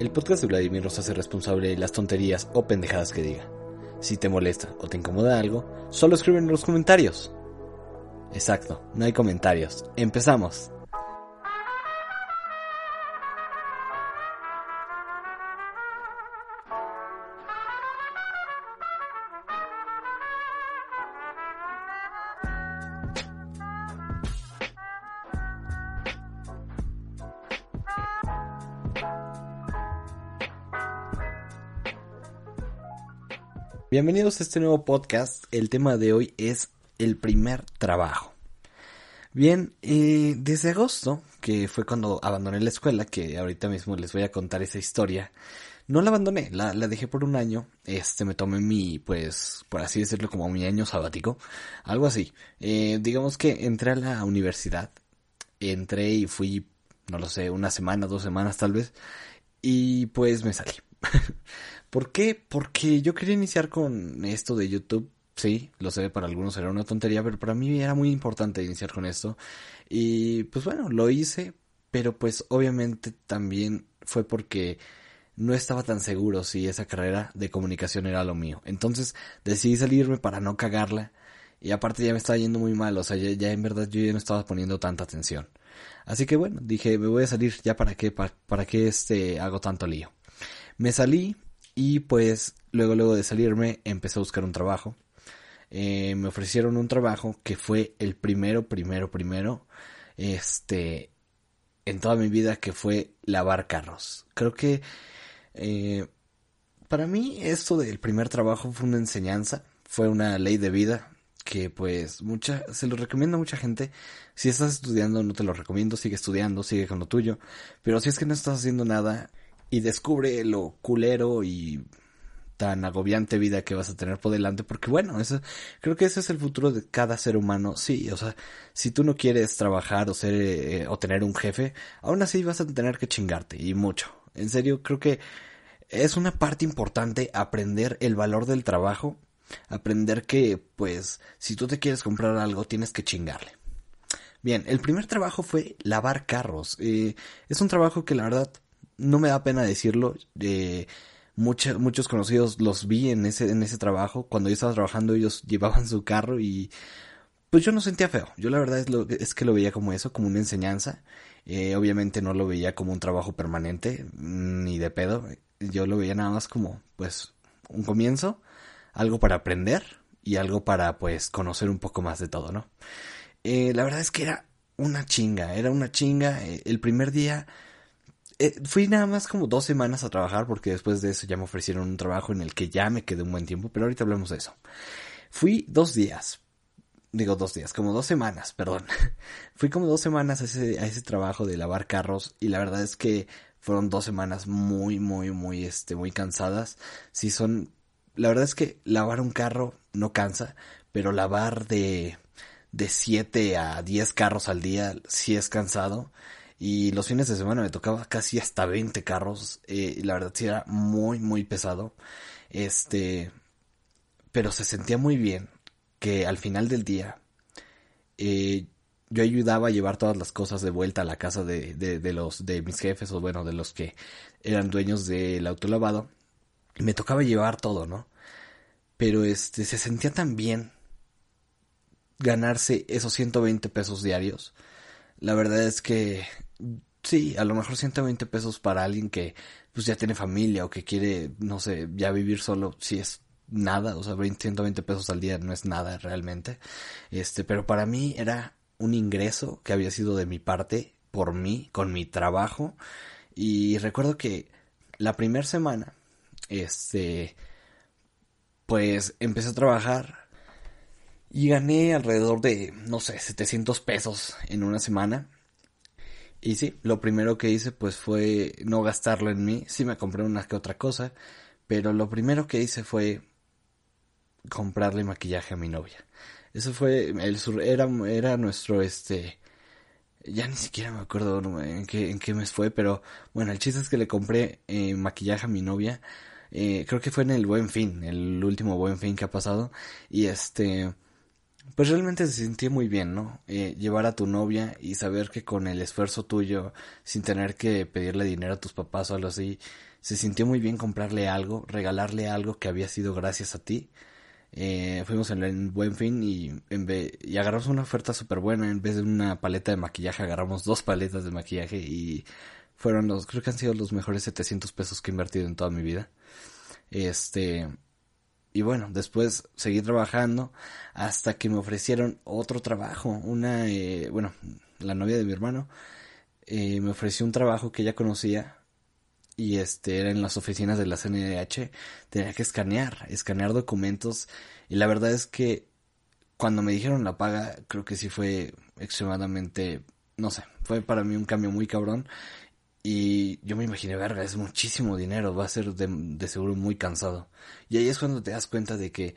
El podcast de Vladimir nos hace responsable de las tonterías o pendejadas que diga. Si te molesta o te incomoda algo, solo escribe en los comentarios. Exacto, no hay comentarios. Empezamos. Bienvenidos a este nuevo podcast. El tema de hoy es el primer trabajo. Bien, eh, desde agosto, que fue cuando abandoné la escuela, que ahorita mismo les voy a contar esa historia, no la abandoné, la, dejé por un año, este, me tomé mi, pues, por así decirlo, como mi año sabático, algo así. Eh, digamos que entré a la universidad, entré y fui, no lo sé, una semana, dos semanas tal vez, y pues me salí. ¿Por qué? Porque yo quería iniciar con esto de YouTube. Sí, lo sé, para algunos era una tontería, pero para mí era muy importante iniciar con esto. Y pues bueno, lo hice, pero pues obviamente también fue porque no estaba tan seguro si esa carrera de comunicación era lo mío. Entonces decidí salirme para no cagarla. Y aparte ya me estaba yendo muy mal, o sea, ya, en verdad yo ya no estaba poniendo tanta atención. Así que bueno, dije, me voy a salir, ya para qué, para, para qué este, hago tanto lío. Me salí, y pues luego, luego de salirme, empecé a buscar un trabajo. Eh, me ofrecieron un trabajo que fue el primero, primero, primero, este, en toda mi vida, que fue lavar carros. Creo que eh, para mí esto del primer trabajo fue una enseñanza, fue una ley de vida que pues mucha, se lo recomiendo a mucha gente. Si estás estudiando, no te lo recomiendo, sigue estudiando, sigue con lo tuyo. Pero si es que no estás haciendo nada, y descubre lo culero y tan agobiante vida que vas a tener por delante, porque bueno, eso, creo que ese es el futuro de cada ser humano, sí, o sea, si tú no quieres trabajar o ser, eh, o tener un jefe, aún así vas a tener que chingarte, y mucho, en serio, creo que es una parte importante aprender el valor del trabajo, aprender que, pues, si tú te quieres comprar algo, tienes que chingarle. Bien, el primer trabajo fue lavar carros, eh, es un trabajo que la verdad no me da pena decirlo, eh, muchos conocidos los vi en ese, en ese trabajo. Cuando yo estaba trabajando ellos llevaban su carro y pues yo no sentía feo. Yo la verdad es, que lo veía como eso, como una enseñanza. Eh, obviamente no lo veía como un trabajo permanente, ni de pedo. Yo lo veía nada más como pues un comienzo, algo para aprender y algo para pues conocer un poco más de todo, ¿no? Eh, la verdad es que era una chinga, era una chinga. El primer día eh, fui nada más como dos semanas a trabajar porque después de eso ya me ofrecieron un trabajo en el que ya me quedé un buen tiempo, pero ahorita hablamos de eso. Fui dos días, digo dos días, como dos semanas, perdón. Fui como dos semanas a ese, a ese trabajo de lavar carros y la verdad es que fueron dos semanas muy, muy, muy, este, muy cansadas. Sí son, la verdad es que lavar un carro no cansa, pero lavar de, de siete a diez carros al día sí es cansado. Y los fines de semana me tocaba casi hasta 20 carros. Eh, y la verdad sí era muy, muy pesado. Este. Pero se sentía muy bien que al final del día. Eh, yo ayudaba a llevar todas las cosas de vuelta a la casa de, de, los de mis jefes o bueno de los que eran dueños del autolavado y me tocaba llevar todo no pero este se sentía tan bien ganarse esos 120 pesos diarios la verdad es que sí, a lo mejor 120 pesos para alguien que pues ya tiene familia o que quiere, no sé, ya vivir solo, sí es nada, o sea, 120 pesos al día no es nada realmente. Este, pero para mí era un ingreso que había sido de mi parte, por mí, con mi trabajo. Y recuerdo que la primera semana, este, pues empecé a trabajar y gané alrededor de, no sé, 700 pesos en una semana. Y sí, lo primero que hice pues fue no gastarlo en mí. Sí me compré una que otra cosa, pero lo primero que hice fue comprarle maquillaje a mi novia. Eso fue, el, era, era nuestro, este, ya ni siquiera me acuerdo en qué, en qué mes fue, pero bueno, el chiste es que le compré eh, maquillaje a mi novia. Eh, creo que fue en el buen fin, el último buen fin que ha pasado. Y este, pues realmente se sintió muy bien, ¿no? Eh, llevar a tu novia y saber que con el esfuerzo tuyo, sin tener que pedirle dinero a tus papás o algo así, se sintió muy bien comprarle algo, regalarle algo que había sido gracias a ti. Eh, fuimos en el buen fin y, en y agarramos una oferta súper buena. En vez de una paleta de maquillaje, agarramos dos paletas de maquillaje y fueron los, creo que han sido los mejores 700 pesos que he invertido en toda mi vida. Este, y bueno, después seguí trabajando hasta que me ofrecieron otro trabajo. Una, eh, bueno, la novia de mi hermano eh, me ofreció un trabajo que ella conocía y este era en las oficinas de la CNDH. Tenía que escanear, escanear documentos y la verdad es que cuando me dijeron la paga, creo que sí fue extremadamente, no sé, fue para mí un cambio muy cabrón y yo me imaginé, verga, es muchísimo dinero, va a ser de, seguro muy cansado. Y ahí es cuando te das cuenta de que,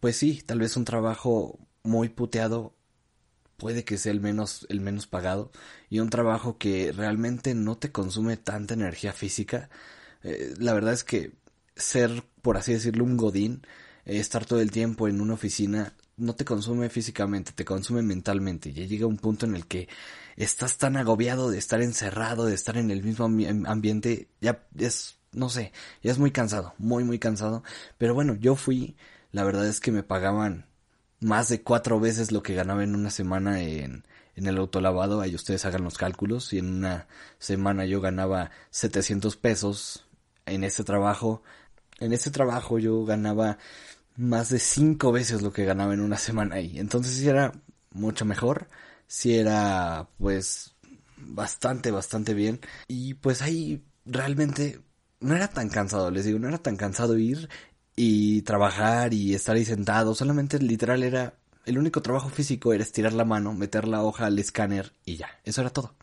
pues sí, tal vez un trabajo muy puteado puede que sea el menos, el menos pagado y un trabajo que realmente no te consume tanta energía física. Eh, la verdad es que ser, por así decirlo, un godín, eh, estar todo el tiempo en una oficina, no te consume físicamente, te consume mentalmente. Ya llega un punto en el que estás tan agobiado de estar encerrado, de estar en el mismo ambiente, ya es, no sé, ya es muy cansado, muy, muy cansado. Pero bueno, yo fui, la verdad es que me pagaban más de cuatro veces lo que ganaba en una semana en, en el autolavado, ahí ustedes hagan los cálculos, y en una semana yo ganaba 700 pesos en ese trabajo, en ese trabajo yo ganaba más de cinco veces lo que ganaba en una semana ahí, entonces sí era mucho mejor, si era pues bastante, bastante bien. Y pues ahí realmente no era tan cansado, les digo, no era tan cansado ir y trabajar y estar ahí sentado, solamente literal era el único trabajo físico era estirar la mano, meter la hoja al escáner y ya, eso era todo.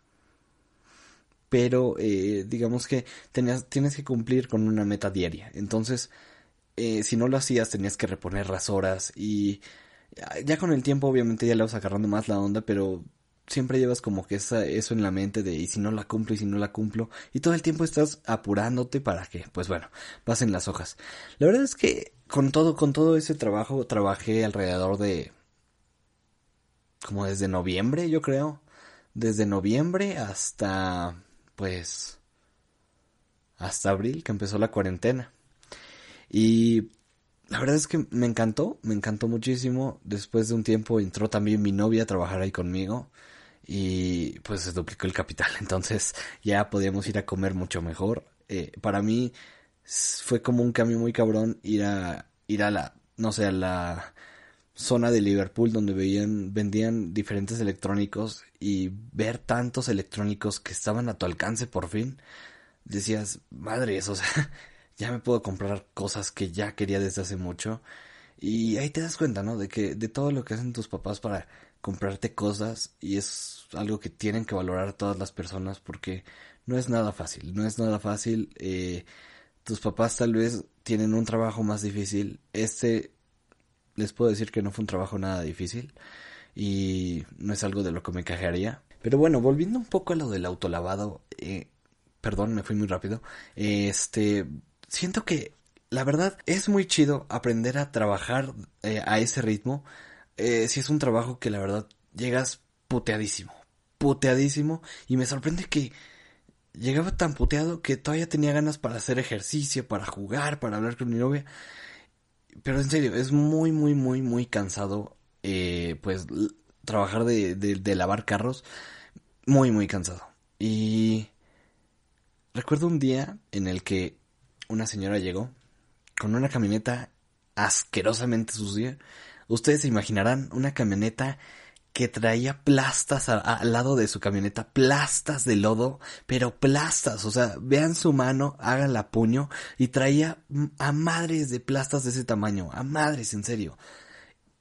Pero eh, digamos que tenías, tienes que cumplir con una meta diaria. Entonces, eh, si no lo hacías, tenías que reponer las horas y ya con el tiempo obviamente ya le vas agarrando más la onda, pero siempre llevas como que esa, eso en la mente de y si no la cumplo y si no la cumplo y todo el tiempo estás apurándote para que pues bueno pasen las hojas. La verdad es que con todo con todo ese trabajo trabajé alrededor de como desde noviembre yo creo. Desde noviembre hasta pues hasta abril que empezó la cuarentena y la verdad es que me encantó, me encantó muchísimo. Después de un tiempo entró también mi novia a trabajar ahí conmigo y pues se duplicó el capital. Entonces ya podíamos ir a comer mucho mejor. Eh, para mí fue como un cambio muy cabrón ir a ir a la no sé a la zona de Liverpool donde veían vendían diferentes electrónicos y ver tantos electrónicos que estaban a tu alcance por fin decías madre eso o sea ya me puedo comprar cosas que ya quería desde hace mucho. Y ahí te das cuenta, ¿no? De que de todo lo que hacen tus papás para comprarte cosas y es algo que tienen que valorar todas las personas porque no es nada fácil, no es nada fácil. Eh, tus papás tal vez tienen un trabajo más difícil. Este les puedo decir que no fue un trabajo nada difícil y no es algo de lo que me cajaría. Pero bueno, volviendo un poco a lo del autolavado, eh, perdón, me fui muy rápido. Este, siento que la verdad es muy chido aprender a trabajar eh, a ese ritmo. Eh, si es un trabajo que la verdad llegas puteadísimo, puteadísimo y me sorprende que llegaba tan puteado que todavía tenía ganas para hacer ejercicio, para jugar, para hablar con mi novia. Pero en serio, es muy, muy, muy, muy cansado, eh, pues, trabajar de, de lavar carros. Muy, muy cansado. Y recuerdo un día en el que una señora llegó con una camioneta asquerosamente sucia. Ustedes se imaginarán una camioneta que traía plastas al lado de su camioneta, plastas de lodo, pero plastas, o sea, vean su mano, hagan la puño y traía a madres de plastas de ese tamaño, a madres, en serio.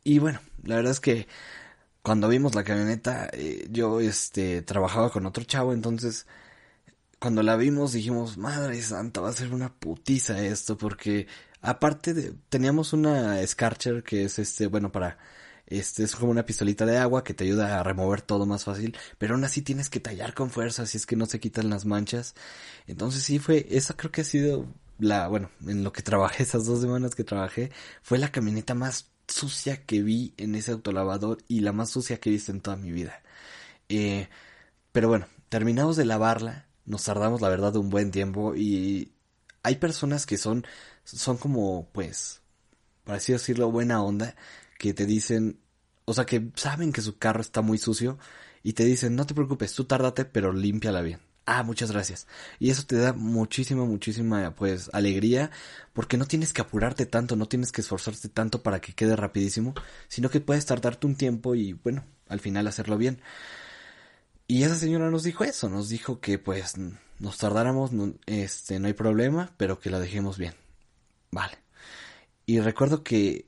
Y bueno, la verdad es que cuando vimos la camioneta, eh, yo este trabajaba con otro chavo, entonces cuando la vimos dijimos, madre santa, va a ser una putiza esto, porque aparte de, teníamos una Scarcher que es este, bueno, para, este, es como una pistolita de agua que te ayuda a remover todo más fácil, pero aún así tienes que tallar con fuerza, si es que no se quitan las manchas. Entonces sí fue, esa creo que ha sido la, bueno, en lo que trabajé, esas dos semanas que trabajé, fue la camioneta más sucia que vi en ese autolavador y la más sucia que he visto en toda mi vida. Eh, pero bueno, terminamos de lavarla, nos tardamos la verdad un buen tiempo y hay personas que son, son como, pues, por así decirlo, buena onda, que te dicen, o sea, que saben que su carro está muy sucio y te dicen, no te preocupes, tú tárdate, pero límpiala bien. Ah, muchas gracias. Y eso te da muchísima, muchísima, pues, alegría, porque no tienes que apurarte tanto, no tienes que esforzarte tanto para que quede rapidísimo, sino que puedes tardarte un tiempo y, bueno, al final hacerlo bien. Y esa señora nos dijo eso, nos dijo que, pues, nos tardáramos, este, no hay problema, pero que la dejemos bien. Vale. Y recuerdo que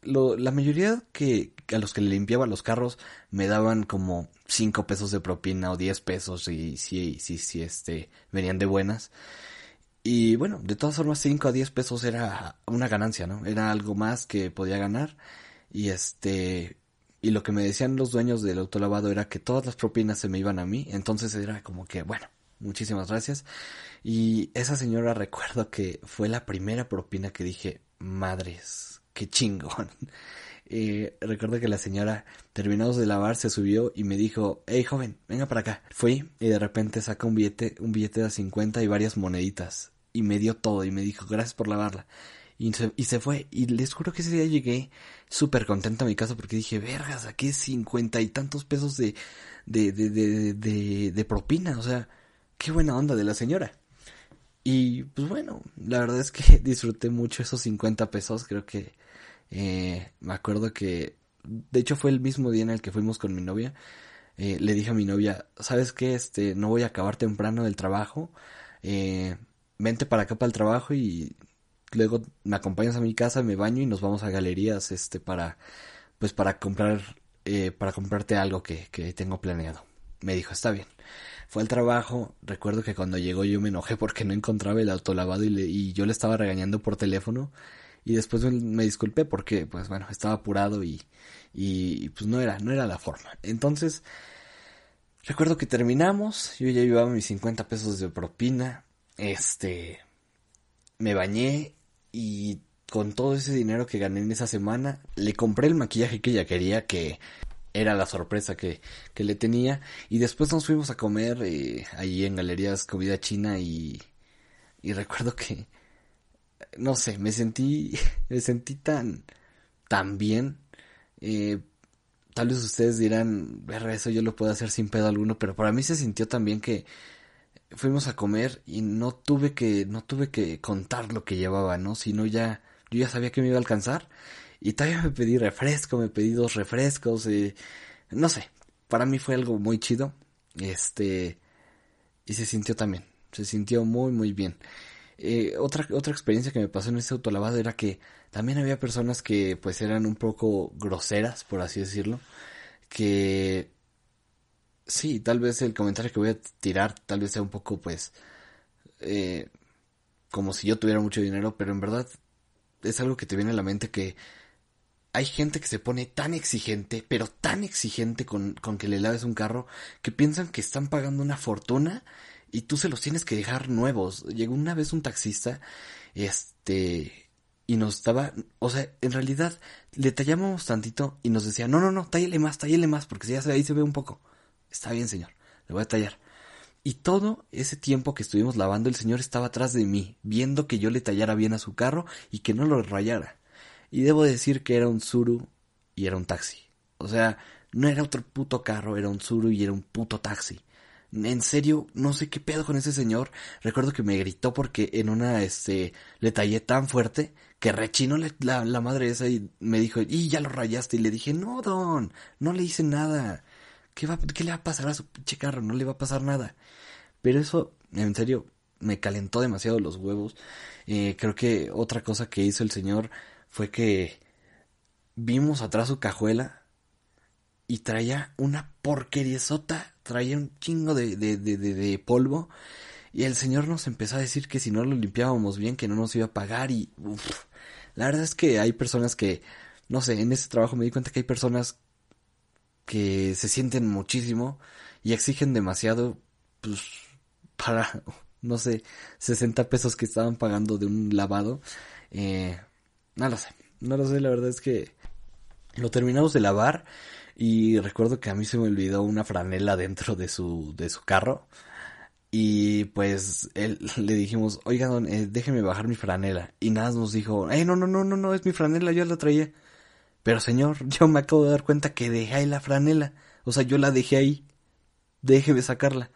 lo, la mayoría que a los que le limpiaba los carros me daban como 5 pesos de propina o 10 pesos y si, si, si, este, venían de buenas. Y bueno, de todas formas 5 a 10 pesos era una ganancia, ¿no? Era algo más que podía ganar. Y este, y lo que me decían los dueños del autolavado era que todas las propinas se me iban a mí. Entonces era como que, bueno, muchísimas gracias. Y esa señora recuerdo que fue la primera propina que dije, madres, qué chingón. Eh, recuerdo que la señora, terminados de lavar, se subió y me dijo, hey joven, venga para acá. Fui y de repente saca un billete, un billete de 50 y varias moneditas. Y me dio todo y me dijo, gracias por lavarla. Y se, y se fue. Y les juro que ese día llegué súper contento a mi casa porque dije, vergas, aquí cincuenta y tantos pesos de, de, de, de, de, de propina. O sea, qué buena onda de la señora. Y pues bueno, la verdad es que disfruté mucho esos 50 pesos. Creo que eh, me acuerdo que, de hecho fue el mismo día en el que fuimos con mi novia. Eh, le dije a mi novia, ¿sabes qué? Este, no voy a acabar temprano del trabajo. Eh, vente para acá para el trabajo y luego me acompañas a mi casa, me baño y nos vamos a galerías, este, para, pues para comprar, eh, para comprarte algo que, que tengo planeado. Me dijo, está bien. Fue al trabajo, recuerdo que cuando llegó yo me enojé porque no encontraba el autolavado y, le, y yo le estaba regañando por teléfono y después me, disculpé porque pues bueno estaba apurado y, y pues no era no era la forma entonces recuerdo que terminamos yo ya llevaba mis 50 pesos de propina este me bañé y con todo ese dinero que gané en esa semana le compré el maquillaje que ella quería que era la sorpresa que, que le tenía y después nos fuimos a comer eh, allí en galerías comida china y y recuerdo que no sé, me sentí, me sentí tan, tan bien. Eh, tal vez ustedes dirán, eso yo lo puedo hacer sin pedo alguno, pero para mí se sintió también que fuimos a comer y no tuve que, no tuve que contar lo que llevaba, ¿no? Sino ya, yo ya sabía que me iba a alcanzar y todavía me pedí refresco, me pedí dos refrescos, eh, no sé, para mí fue algo muy chido, este, y se sintió también, se sintió muy, muy bien. Eh, otra, otra experiencia que me pasó en ese autolavado era que también había personas que pues eran un poco groseras, por así decirlo, que sí, tal vez el comentario que voy a tirar tal vez sea un poco pues eh, como si yo tuviera mucho dinero, pero en verdad es algo que te viene a la mente que hay gente que se pone tan exigente, pero tan exigente con, con que le laves un carro, que piensan que están pagando una fortuna y tú se los tienes que dejar nuevos. Llegó una vez un taxista, este, y nos estaba, o sea, en realidad le tallamos tantito y nos decía, no, no, no, tállale más, tállale más, porque si ya ahí se ve un poco. Está bien, señor, le voy a tallar. Y todo ese tiempo que estuvimos lavando, el señor estaba atrás de mí, viendo que yo le tallara bien a su carro y que no lo rayara. Y debo decir que era un Zuru y era un taxi. O sea, no era otro puto carro, era un Zuru y era un puto taxi en serio, no sé qué pedo con ese señor. Recuerdo que me gritó porque en una, este, le tallé tan fuerte que rechinó la, la, madre esa y me dijo, y ya lo rayaste. Y le dije, no, don, no le hice nada. ¿Qué, va, qué le va a pasar a su pinche carro? No le va a pasar nada. Pero eso, en serio, me calentó demasiado los huevos. Eh, creo que otra cosa que hizo el señor fue que vimos atrás su cajuela y traía una porqueriezota, traía un chingo de, de, de, de, polvo. Y el señor nos empezó a decir que si no lo limpiábamos bien, que no nos iba a pagar. Y la verdad es que hay personas que, no sé, en ese trabajo me di cuenta que hay personas que se sienten muchísimo y exigen demasiado, pues, para, no sé, 60 pesos que estaban pagando de un lavado. Eh, no lo sé, no lo sé, la verdad es que lo terminamos de lavar y recuerdo que a mí se me olvidó una franela dentro de su, de su carro. Y pues él, le dijimos, oiga, don, eh, déjeme bajar mi franela. Y nada nos dijo, eh, no, no, no, no, no, es mi franela, yo la traía. Pero señor, yo me acabo de dar cuenta que dejé ahí la franela. O sea, yo la dejé ahí. Déjeme sacarla.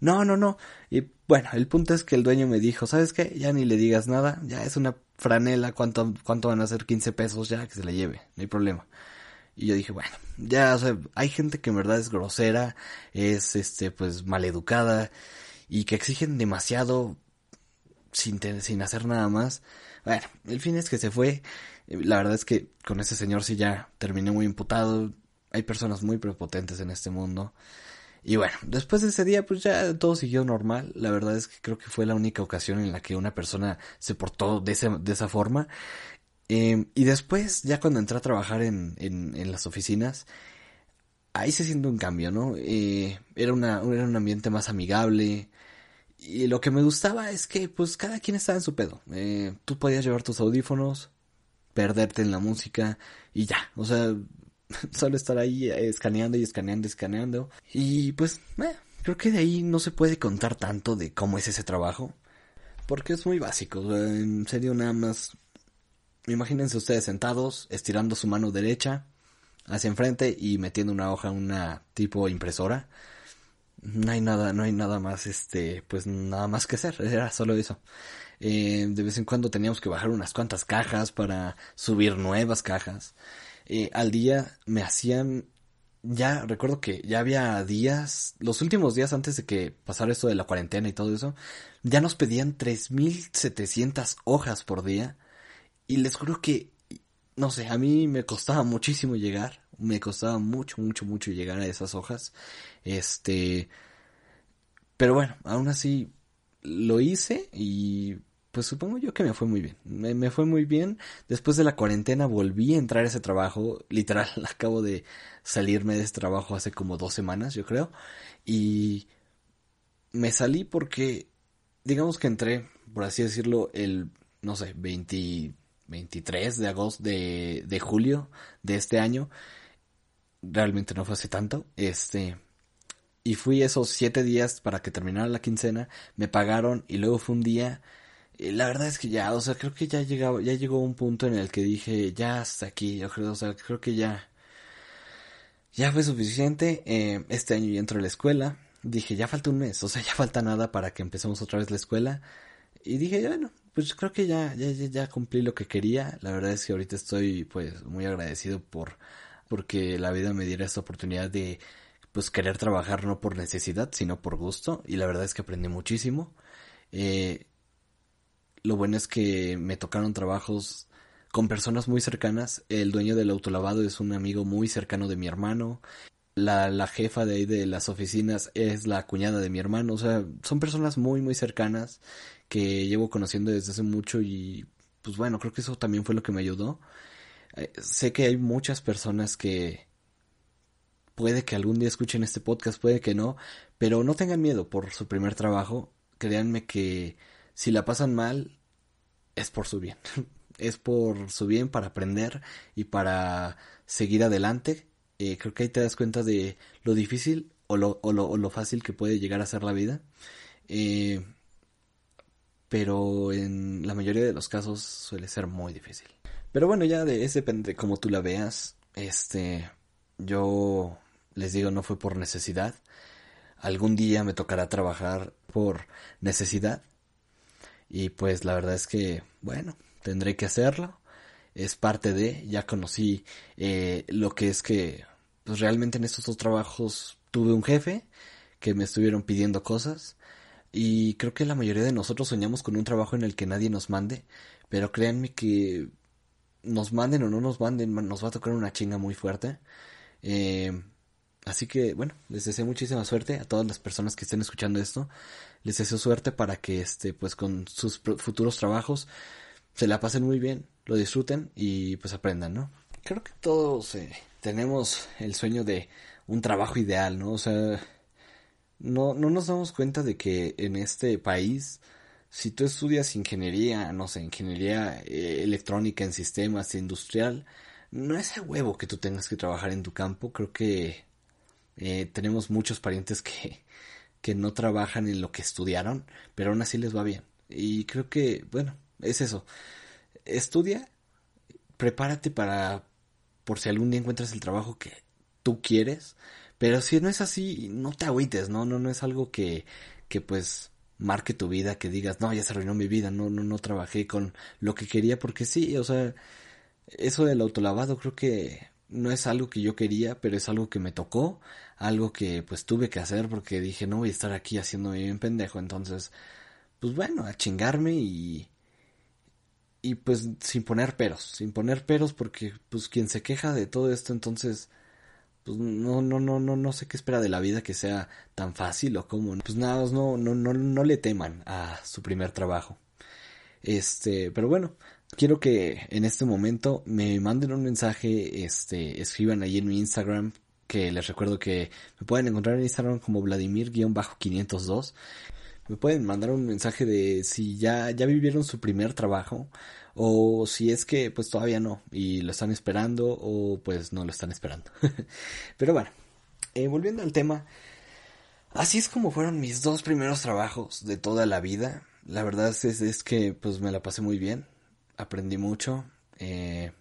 No, no, no. Y bueno, el punto es que el dueño me dijo, ¿sabes qué? Ya ni le digas nada. Ya es una franela. ¿Cuánto, cuánto van a ser? 15 pesos ya que se la lleve. No hay problema. Y yo dije, bueno, ya, hay gente que en verdad es grosera, es, este, pues, maleducada y que exigen demasiado sin, sin hacer nada más. Bueno, el fin es que se fue. La verdad es que con ese señor sí ya terminé muy imputado. Hay personas muy prepotentes en este mundo. Y bueno, después de ese día, pues ya todo siguió normal. La verdad es que creo que fue la única ocasión en la que una persona se portó de, de esa forma. Em, y después, ya cuando entré a trabajar en, en, las oficinas, ahí se siente un cambio, ¿no? Eh, era, una, era un ambiente más amigable. Y lo que me gustaba es que, pues, cada quien estaba en su pedo. Eh, tú podías llevar tus audífonos, perderte en la música y ya. O sea, solo estar ahí eh, escaneando y escaneando y escaneando. Y pues, creo que de ahí no se puede contar tanto de cómo es ese trabajo. Porque es muy básico. En serio, nada más Imagínense ustedes sentados, estirando su mano derecha hacia enfrente y metiendo una hoja una tipo impresora. No hay nada, no hay nada más, este, pues nada más que hacer, era solo eso. Eh, de vez en cuando teníamos que bajar unas cuantas cajas para subir nuevas cajas. Eh, al día me hacían, ya recuerdo que ya había días, los últimos días antes de que pasara esto de la cuarentena y todo eso, ya nos pedían 3.700 hojas por día y les juro que, no sé, a mí me costaba muchísimo llegar. Me costaba mucho, mucho, mucho llegar a esas hojas. Este. Pero bueno, aún así lo hice y pues supongo yo que me fue muy bien. Me, fue muy bien. Después de la cuarentena volví a entrar a ese trabajo. Literal, acabo de salirme de ese trabajo hace como dos semanas, yo creo. Y me salí porque, digamos que entré, por así decirlo, el, no sé, 20, 23 de agosto, de, de julio de este año. Realmente no fue hace tanto. Este, y fui esos siete días para que terminara la quincena, me pagaron y luego fue un día, la verdad es que ya, o sea, creo que ya llegaba, ya llegó un punto en el que dije, ya hasta aquí, yo creo, o sea, creo que ya, ya fue suficiente, eh, este año ya entro a la escuela, dije, ya falta un mes, o sea, ya falta nada para que empecemos otra vez la escuela, y dije, bueno, pues creo que ya, ya, ya cumplí lo que quería. La verdad es que ahorita estoy pues muy agradecido por porque la vida me diera esta oportunidad de pues querer trabajar no por necesidad, sino por gusto. Y la verdad es que aprendí muchísimo. Eh, lo bueno es que me tocaron trabajos con personas muy cercanas. El dueño del autolavado es un amigo muy cercano de mi hermano la, la jefa de ahí de las oficinas es la cuñada de mi hermano, o sea, son personas muy, muy cercanas que llevo conociendo desde hace mucho y pues bueno, creo que eso también fue lo que me ayudó. Eh, sé que hay muchas personas que puede que algún día escuchen este podcast, puede que no, pero no tengan miedo por su primer trabajo, créanme que si la pasan mal es por su bien, es por su bien para aprender y para seguir adelante eh, creo que ahí te das cuenta de lo difícil o lo, o lo, o lo fácil que puede llegar a ser la vida. Eh, pero en la mayoría de los casos suele ser muy difícil. Pero bueno, ya de ese depende como tú la veas. Este, yo les digo, no fue por necesidad. Algún día me tocará trabajar por necesidad. Y pues la verdad es que, bueno, tendré que hacerlo es parte de, ya conocí eh, lo que es que pues realmente en estos dos trabajos tuve un jefe que me estuvieron pidiendo cosas y creo que la mayoría de nosotros soñamos con un trabajo en el que nadie nos mande, pero créanme que nos manden o no nos manden, nos va a tocar una chinga muy fuerte. Eh, Así que bueno, les deseo muchísima suerte a todas las personas que estén escuchando esto. Les deseo suerte para que este pues con sus futuros trabajos se la pasen muy bien, lo disfruten y pues aprendan, ¿no? Creo que todos eh, tenemos el sueño de un trabajo ideal, ¿no? O sea, no, no nos damos cuenta de que en este país, si tú estudias ingeniería, no sé, ingeniería eh, electrónica en sistemas, industrial, no es a huevo que tú tengas que trabajar en tu campo. Creo que eh, tenemos muchos parientes que, que no trabajan en lo que estudiaron, pero aún así les va bien. Y creo que, bueno, es eso. Estudia, prepárate para, por si algún día encuentras el trabajo que tú quieres, pero si no es así, no te agüites, ¿no? No, no es algo que, que pues marque tu vida, que digas, no, ya se arruinó mi vida, no, no, no trabajé con lo que quería, porque sí, o sea, eso del autolavado creo que no es algo que yo quería, pero es algo que me tocó, algo que pues tuve que hacer porque dije, no voy a estar aquí haciéndome bien pendejo, entonces, pues bueno, a chingarme y, y pues sin poner peros, sin poner peros porque pues quien se queja de todo esto entonces pues no, no, no, no, no sé qué espera de la vida que sea tan fácil o cómo. Pues nada, no, no, no, no le teman a su primer trabajo. Este, pero bueno, quiero que en este momento me manden un mensaje, este, escriban ahí en mi Instagram, que les recuerdo que me pueden encontrar en Instagram como Vladimir-502. Me pueden mandar un mensaje de si ya, ya vivieron su primer trabajo o si es que pues todavía no y lo están esperando o pues no lo están esperando. Pero bueno, eh, volviendo al tema, así es como fueron mis dos primeros trabajos de toda la vida. La verdad es, es que pues me la pasé muy bien, aprendí mucho. Eh,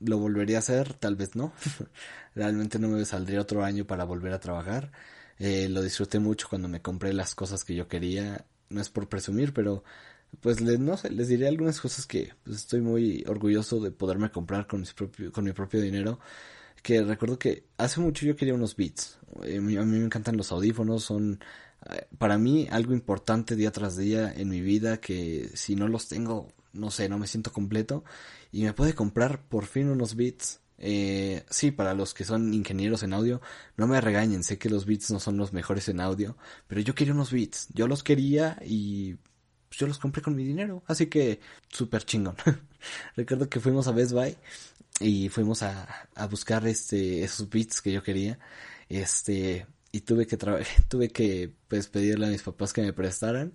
lo volvería a hacer, tal vez no. Realmente no me saldría otro año para volver a trabajar. Eh, lo disfruté mucho cuando me compré las cosas que yo quería. No es por presumir, pero pues les, no sé, les diré algunas cosas que pues, estoy muy orgulloso de poderme comprar con, propio, con mi propio dinero. Que recuerdo que hace mucho yo quería unos beats. Eh, a mí me encantan los audífonos, son eh, para mí algo importante día tras día en mi vida que si no los tengo, no sé, no me siento completo. Y me puede comprar por fin unos beats. Eh, sí, para los que son ingenieros en audio, no me regañen, sé que los beats no son los mejores en audio, pero yo quería unos beats, yo los quería y pues yo los compré con mi dinero. Así que súper chingón. Recuerdo que fuimos a Best Buy y fuimos a, a buscar este esos beats que yo quería. Este, y tuve que tuve que pues pedirle a mis papás que me prestaran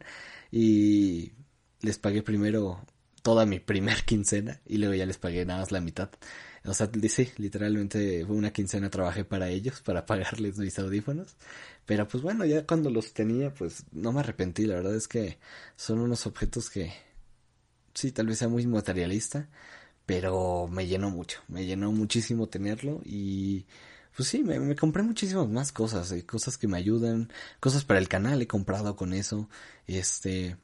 y les pagué primero toda mi primer quincena y luego ya les pagué nada más la mitad. O sea, sí, literalmente fue una quincena trabajé para ellos, para pagarles mis audífonos. Pero pues bueno, ya cuando los tenía, pues no me arrepentí. La verdad es que son unos objetos que sí, tal vez sea muy materialista, pero me llenó mucho. Me llenó muchísimo tenerlo y pues sí, me, compré muchísimas más cosas, eh, cosas que me ayudan, cosas para el canal he comprado con eso, este,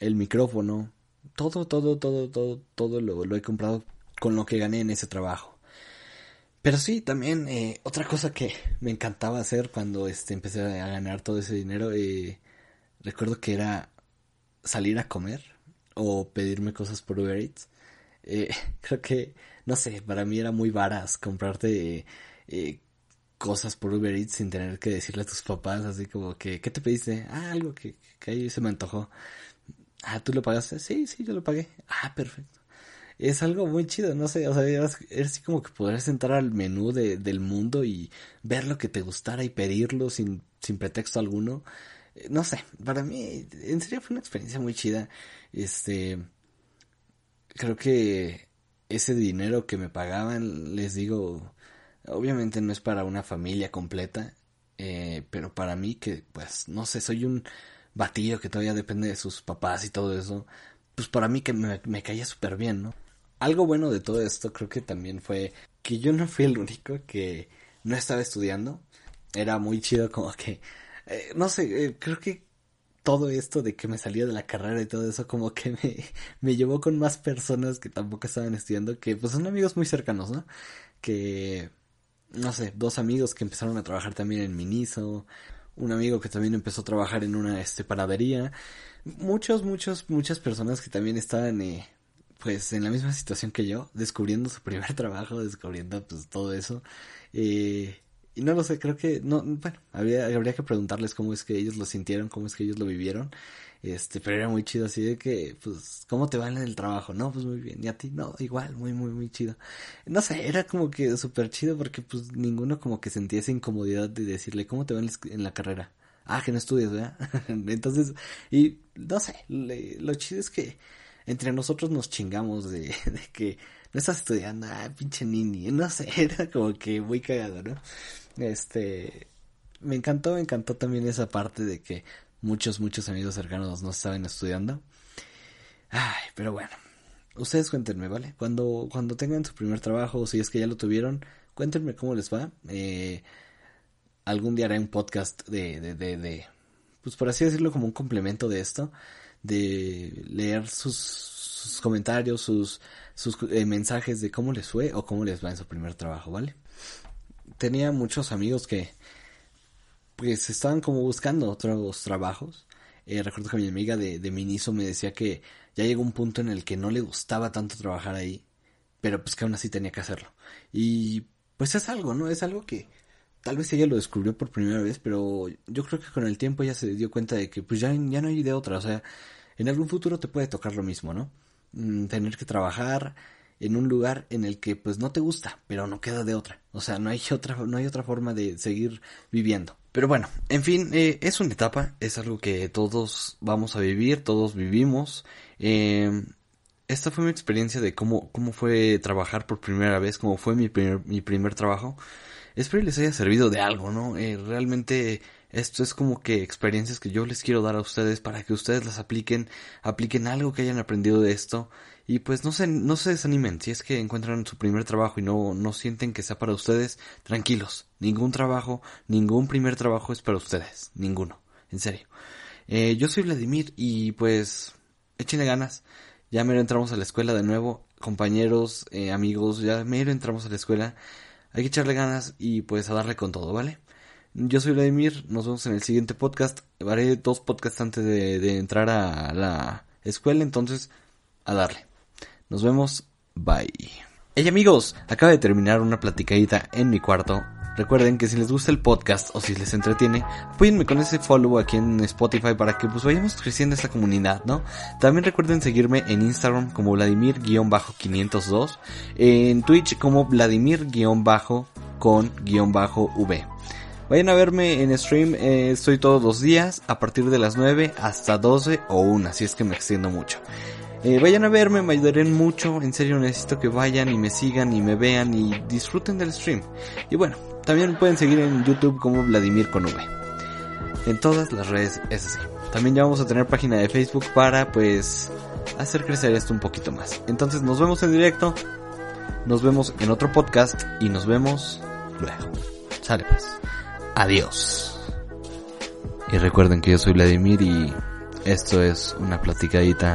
el micrófono, todo, todo, todo, todo, todo lo, lo he comprado con lo que gané en ese trabajo. Pero sí, también eh, otra cosa que me encantaba hacer cuando este, empecé a ganar todo ese dinero, eh, recuerdo que era salir a comer o pedirme cosas por Uber Eats. Eh, creo que, no sé, para mí era muy varas comprarte cosas por Uber Eats sin tener que decirle a tus papás, así como que, ¿qué te pediste? Ah, algo que, que ahí se me antojó. Ah, ¿tú lo pagaste? Sí, sí, yo lo pagué. Ah, perfecto es algo muy chido, no sé, o sea, es, así como que podrías entrar al menú de, del mundo y ver lo que te gustara y pedirlo sin, sin pretexto alguno. Eh, no sé, para mí, en serio fue una experiencia muy chida. Este, creo que ese dinero que me pagaban, les digo, obviamente no es para una familia completa, eh, pero para mí que, pues, no sé, soy un batillo que todavía depende de sus papás y todo eso, pues para mí que me, caía súper bien, ¿no? Algo bueno de todo esto creo que también fue que yo no fui el único que no estaba estudiando. Era muy chido como que, eh, no sé, eh, creo que todo esto de que me salía de la carrera y todo eso como que me, me llevó con más personas que tampoco estaban estudiando, que pues son amigos muy cercanos, ¿no? Que, no sé, dos amigos que empezaron a trabajar también en Miniso, un amigo que también empezó a trabajar en una este, panadería, muchos, muchos, muchas personas que también estaban eh, pues en la misma situación que yo, descubriendo su primer trabajo, descubriendo pues todo eso. Eh, y no lo sé, creo que, no, bueno, habría, habría que preguntarles cómo es que ellos lo sintieron, cómo es que ellos lo vivieron. Este, pero era muy chido, así de que, pues, ¿cómo te va en el trabajo? No, pues muy bien. Y a ti, no, igual, muy, muy, muy chido. No sé, era como que súper chido porque, pues, ninguno como que sentía esa incomodidad de decirle, ¿cómo te va en la carrera? Ah, que no estudias, ¿verdad? Entonces, y no sé, lo chido es que entre nosotros nos chingamos de, de que no estás estudiando, ah, pinche nini, no sé, era como que muy cagado, ¿no? Este, me encantó, me encantó también esa parte de que muchos, muchos amigos cercanos no estaban estudiando. Ay, pero bueno, ustedes cuéntenme, ¿vale? Cuando, cuando tengan su primer trabajo, o si es que ya lo tuvieron, cuéntenme cómo les va. Eh, algún día haré un podcast de, de, de, pues por así decirlo, como un complemento de esto, de leer sus, sus comentarios, sus, sus eh, mensajes de cómo les fue o cómo les va en su primer trabajo, ¿vale? Tenía muchos amigos que, pues estaban como buscando otros trabajos. Eh, recuerdo que mi amiga de, de Miniso me decía que ya llegó un punto en el que no le gustaba tanto trabajar ahí, pero pues que aún así tenía que hacerlo. Y pues es algo, ¿no? Es algo que tal vez ella lo descubrió por primera vez, pero yo creo que con el tiempo ella se dio cuenta de que pues ya, ya no hay de otra, o sea, en algún futuro te puede tocar lo mismo, ¿no? Mm, tener que trabajar en un lugar en el que pues no te gusta, pero no queda de otra. O sea, no hay otra, no hay otra forma de seguir viviendo. Pero bueno, en fin, eh, es una etapa, es algo que todos vamos a vivir, todos vivimos. Eh, esta fue mi experiencia de cómo, cómo fue trabajar por primera vez, cómo fue mi primer, mi primer trabajo. Espero les haya servido de algo, ¿no? Eh, realmente esto es como que experiencias que yo les quiero dar a ustedes para que ustedes las apliquen, apliquen algo que hayan aprendido de esto y pues no se, no se desanimen, si es que encuentran su primer trabajo y no, no sienten que sea para ustedes, tranquilos, ningún trabajo, ningún primer trabajo es para ustedes, ninguno, en serio. Eh, yo soy Vladimir y pues échenle ganas, ya mero entramos a la escuela de nuevo, compañeros, eh, amigos, ya mero entramos a la escuela, hay que echarle ganas y pues a darle con todo, ¿vale? Yo soy Vladimir, nos vemos en el siguiente podcast, haré dos podcasts antes de, de entrar a la escuela, entonces a darle. Nos vemos. Bye. Hey amigos, acaba de terminar una platicadita en mi cuarto. Recuerden que si les gusta el podcast o si les entretiene, apóyenme con ese follow aquí en Spotify para que pues vayamos creciendo esta comunidad, ¿no? También recuerden seguirme en Instagram como Vladimir-502, en Twitch como Vladimir-con-v. Vayan a verme en stream, eh, estoy todos los días a partir de las 9 hasta 12 o 1, así es que me extiendo mucho. Eh, vayan a verme, me ayudarían mucho. En serio, necesito que vayan y me sigan y me vean y disfruten del stream. Y bueno, también pueden seguir en YouTube como Vladimir con V. En todas las redes es así. También ya vamos a tener página de Facebook para pues hacer crecer esto un poquito más. Entonces nos vemos en directo. Nos vemos en otro podcast y nos vemos luego. Sale pues. Adiós. Y recuerden que yo soy Vladimir y esto es una platicadita